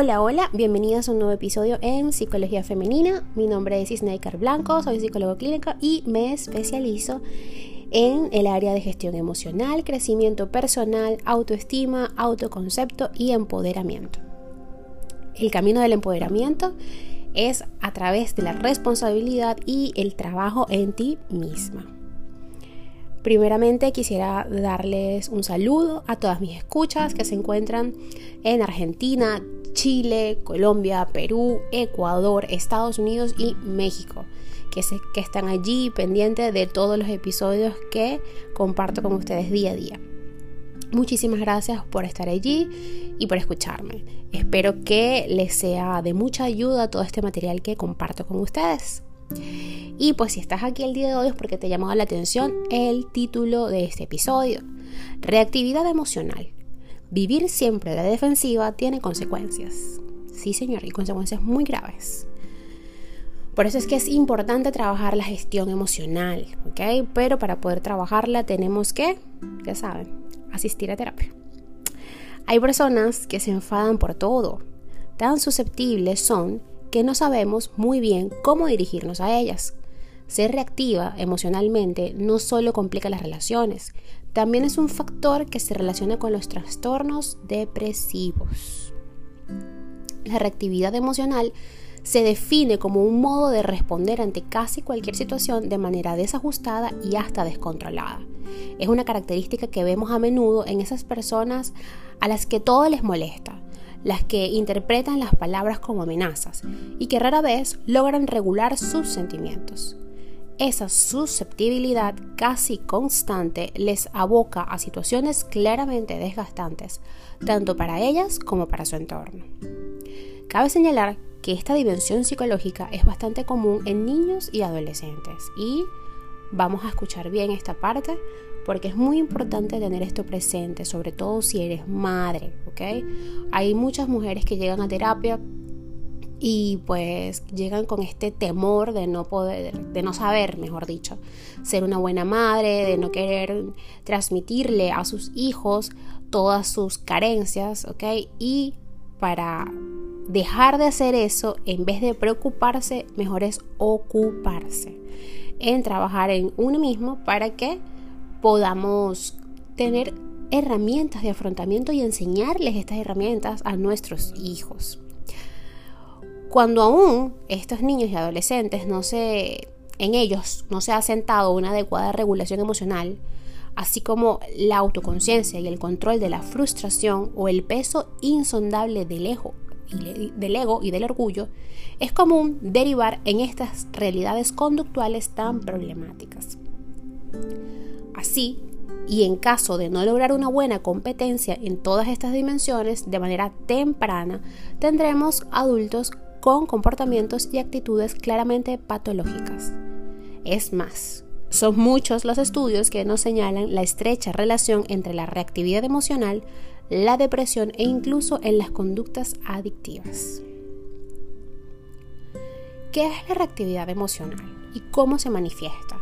Hola, hola, bienvenidos a un nuevo episodio en Psicología Femenina. Mi nombre es Isnaikar Blanco, soy psicólogo clínico y me especializo en el área de gestión emocional, crecimiento personal, autoestima, autoconcepto y empoderamiento. El camino del empoderamiento es a través de la responsabilidad y el trabajo en ti misma. Primeramente quisiera darles un saludo a todas mis escuchas que se encuentran en Argentina, Chile, Colombia, Perú, Ecuador, Estados Unidos y México, que, que están allí pendientes de todos los episodios que comparto con ustedes día a día. Muchísimas gracias por estar allí y por escucharme. Espero que les sea de mucha ayuda todo este material que comparto con ustedes. Y pues si estás aquí el día de hoy es porque te ha llamado la atención el título de este episodio. Reactividad emocional. Vivir siempre a la defensiva tiene consecuencias. Sí, señor, y consecuencias muy graves. Por eso es que es importante trabajar la gestión emocional, ¿ok? Pero para poder trabajarla tenemos que, ya saben, asistir a terapia. Hay personas que se enfadan por todo. Tan susceptibles son que no sabemos muy bien cómo dirigirnos a ellas. Ser reactiva emocionalmente no solo complica las relaciones, también es un factor que se relaciona con los trastornos depresivos. La reactividad emocional se define como un modo de responder ante casi cualquier situación de manera desajustada y hasta descontrolada. Es una característica que vemos a menudo en esas personas a las que todo les molesta, las que interpretan las palabras como amenazas y que rara vez logran regular sus sentimientos. Esa susceptibilidad casi constante les aboca a situaciones claramente desgastantes, tanto para ellas como para su entorno. Cabe señalar que esta dimensión psicológica es bastante común en niños y adolescentes y vamos a escuchar bien esta parte porque es muy importante tener esto presente, sobre todo si eres madre, ¿ok? Hay muchas mujeres que llegan a terapia y pues llegan con este temor de no poder, de no saber, mejor dicho, ser una buena madre, de no querer transmitirle a sus hijos todas sus carencias, ¿ok? Y para dejar de hacer eso, en vez de preocuparse, mejor es ocuparse en trabajar en uno mismo para que podamos tener herramientas de afrontamiento y enseñarles estas herramientas a nuestros hijos. Cuando aún estos niños y adolescentes no se en ellos no se ha sentado una adecuada regulación emocional, así como la autoconciencia y el control de la frustración o el peso insondable del ego, del ego y del orgullo, es común derivar en estas realidades conductuales tan problemáticas. Así, y en caso de no lograr una buena competencia en todas estas dimensiones de manera temprana, tendremos adultos con comportamientos y actitudes claramente patológicas. Es más, son muchos los estudios que nos señalan la estrecha relación entre la reactividad emocional, la depresión e incluso en las conductas adictivas. ¿Qué es la reactividad emocional y cómo se manifiesta?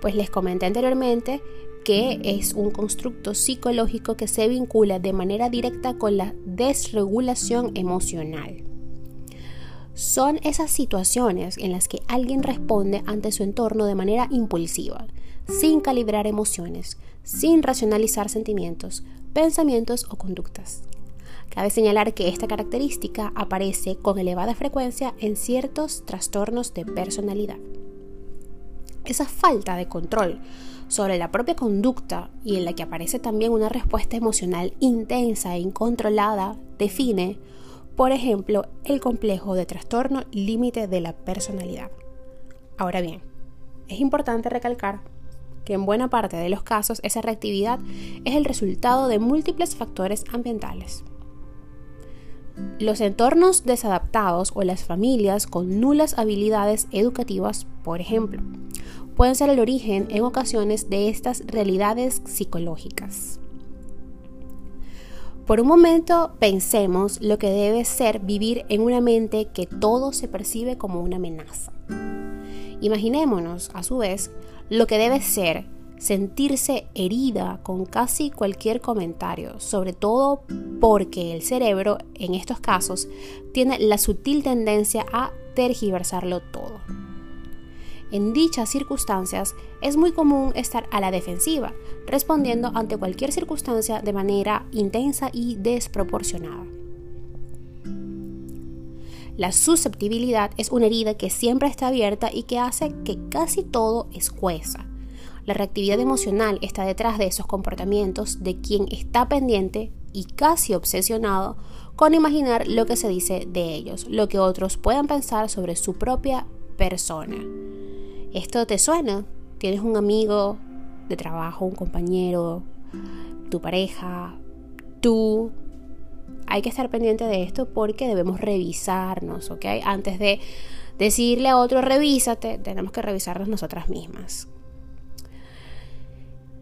Pues les comenté anteriormente que es un constructo psicológico que se vincula de manera directa con la desregulación emocional. Son esas situaciones en las que alguien responde ante su entorno de manera impulsiva, sin calibrar emociones, sin racionalizar sentimientos, pensamientos o conductas. Cabe señalar que esta característica aparece con elevada frecuencia en ciertos trastornos de personalidad. Esa falta de control sobre la propia conducta y en la que aparece también una respuesta emocional intensa e incontrolada define, por ejemplo, el complejo de trastorno límite de la personalidad. Ahora bien, es importante recalcar que en buena parte de los casos esa reactividad es el resultado de múltiples factores ambientales. Los entornos desadaptados o las familias con nulas habilidades educativas, por ejemplo, pueden ser el origen en ocasiones de estas realidades psicológicas. Por un momento pensemos lo que debe ser vivir en una mente que todo se percibe como una amenaza. Imaginémonos, a su vez, lo que debe ser sentirse herida con casi cualquier comentario, sobre todo porque el cerebro en estos casos tiene la sutil tendencia a tergiversarlo todo. En dichas circunstancias es muy común estar a la defensiva, respondiendo ante cualquier circunstancia de manera intensa y desproporcionada. La susceptibilidad es una herida que siempre está abierta y que hace que casi todo escueza. La reactividad emocional está detrás de esos comportamientos de quien está pendiente y casi obsesionado con imaginar lo que se dice de ellos, lo que otros puedan pensar sobre su propia persona. ¿Esto te suena? ¿Tienes un amigo de trabajo, un compañero, tu pareja, tú? Hay que estar pendiente de esto porque debemos revisarnos, ¿ok? Antes de decirle a otro revísate, tenemos que revisarnos nosotras mismas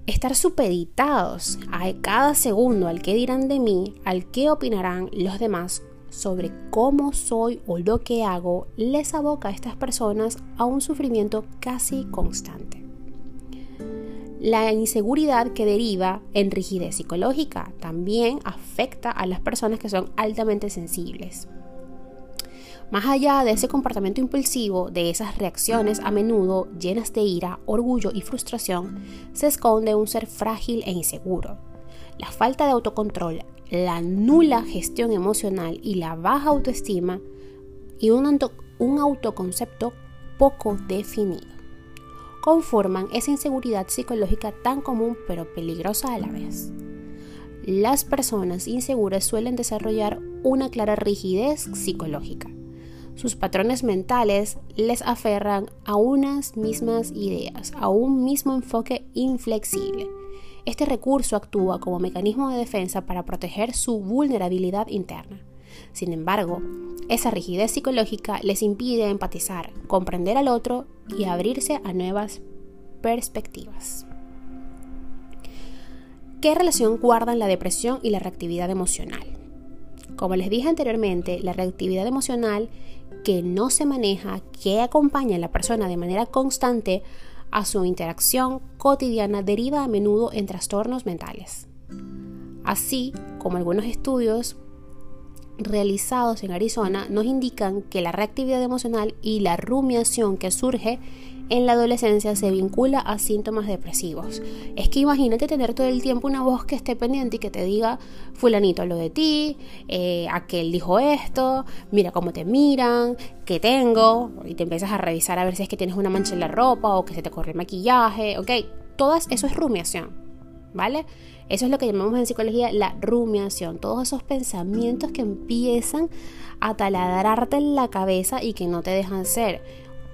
estar supeditados a cada segundo al que dirán de mí, al que opinarán los demás sobre cómo soy o lo que hago, les aboca a estas personas a un sufrimiento casi constante. La inseguridad que deriva en rigidez psicológica también afecta a las personas que son altamente sensibles. Más allá de ese comportamiento impulsivo, de esas reacciones a menudo llenas de ira, orgullo y frustración, se esconde un ser frágil e inseguro. La falta de autocontrol, la nula gestión emocional y la baja autoestima y un, un autoconcepto poco definido conforman esa inseguridad psicológica tan común pero peligrosa a la vez. Las personas inseguras suelen desarrollar una clara rigidez psicológica sus patrones mentales les aferran a unas mismas ideas, a un mismo enfoque inflexible. Este recurso actúa como mecanismo de defensa para proteger su vulnerabilidad interna. Sin embargo, esa rigidez psicológica les impide empatizar, comprender al otro y abrirse a nuevas perspectivas. ¿Qué relación guardan la depresión y la reactividad emocional? Como les dije anteriormente, la reactividad emocional que no se maneja, que acompaña a la persona de manera constante a su interacción cotidiana deriva a menudo en trastornos mentales. Así como algunos estudios realizados en Arizona nos indican que la reactividad emocional y la rumiación que surge en la adolescencia se vincula a síntomas depresivos. Es que imagínate tener todo el tiempo una voz que esté pendiente y que te diga, fulanito lo de ti, eh, aquel dijo esto, mira cómo te miran, qué tengo, y te empiezas a revisar a ver si es que tienes una mancha en la ropa o que se te corre el maquillaje, ok, todo eso es rumiación, ¿vale? Eso es lo que llamamos en psicología la rumiación, todos esos pensamientos que empiezan a taladrarte en la cabeza y que no te dejan ser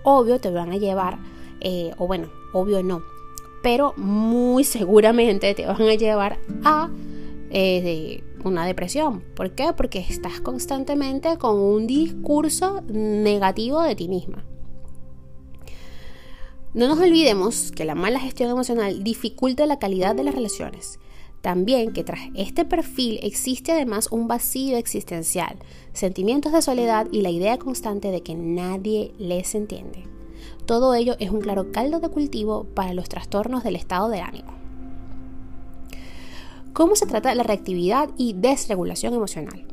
obvio te van a llevar, eh, o bueno, obvio no, pero muy seguramente te van a llevar a eh, una depresión. ¿Por qué? Porque estás constantemente con un discurso negativo de ti misma. No nos olvidemos que la mala gestión emocional dificulta la calidad de las relaciones. También que tras este perfil existe además un vacío existencial, sentimientos de soledad y la idea constante de que nadie les entiende. Todo ello es un claro caldo de cultivo para los trastornos del estado del ánimo. ¿Cómo se trata la reactividad y desregulación emocional?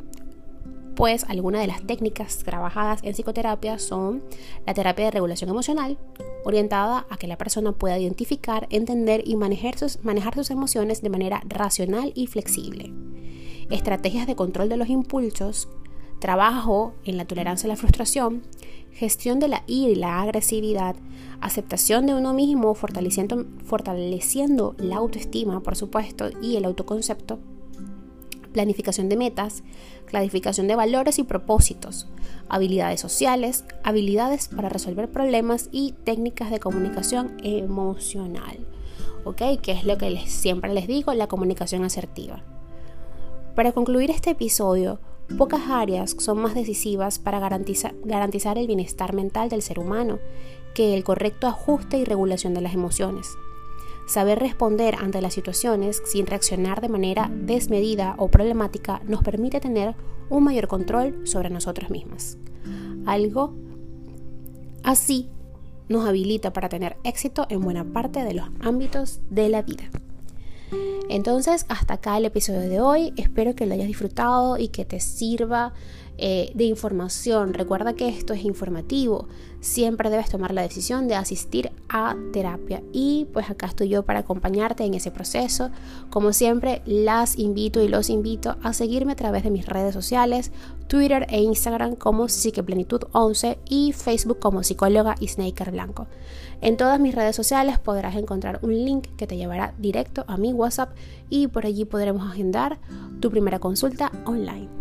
Pues algunas de las técnicas trabajadas en psicoterapia son la terapia de regulación emocional, orientada a que la persona pueda identificar, entender y manejar sus, manejar sus emociones de manera racional y flexible. Estrategias de control de los impulsos, trabajo en la tolerancia a la frustración, gestión de la ira y la agresividad, aceptación de uno mismo, fortaleciendo, fortaleciendo la autoestima, por supuesto, y el autoconcepto, planificación de metas, clarificación de valores y propósitos, habilidades sociales, habilidades para resolver problemas y técnicas de comunicación emocional. ¿Ok? Que es lo que siempre les digo, la comunicación asertiva. Para concluir este episodio, pocas áreas son más decisivas para garantizar el bienestar mental del ser humano que el correcto ajuste y regulación de las emociones. Saber responder ante las situaciones sin reaccionar de manera desmedida o problemática nos permite tener un mayor control sobre nosotros mismas. Algo así nos habilita para tener éxito en buena parte de los ámbitos de la vida. Entonces, hasta acá el episodio de hoy. Espero que lo hayas disfrutado y que te sirva eh, de información. Recuerda que esto es informativo. Siempre debes tomar la decisión de asistir a terapia. Y pues acá estoy yo para acompañarte en ese proceso. Como siempre, las invito y los invito a seguirme a través de mis redes sociales, Twitter e Instagram como Psiqueplenitud11 y Facebook como psicóloga y Snaker Blanco. En todas mis redes sociales podrás encontrar un link que te llevará directo a mi WhatsApp y por allí podremos agendar tu primera consulta online.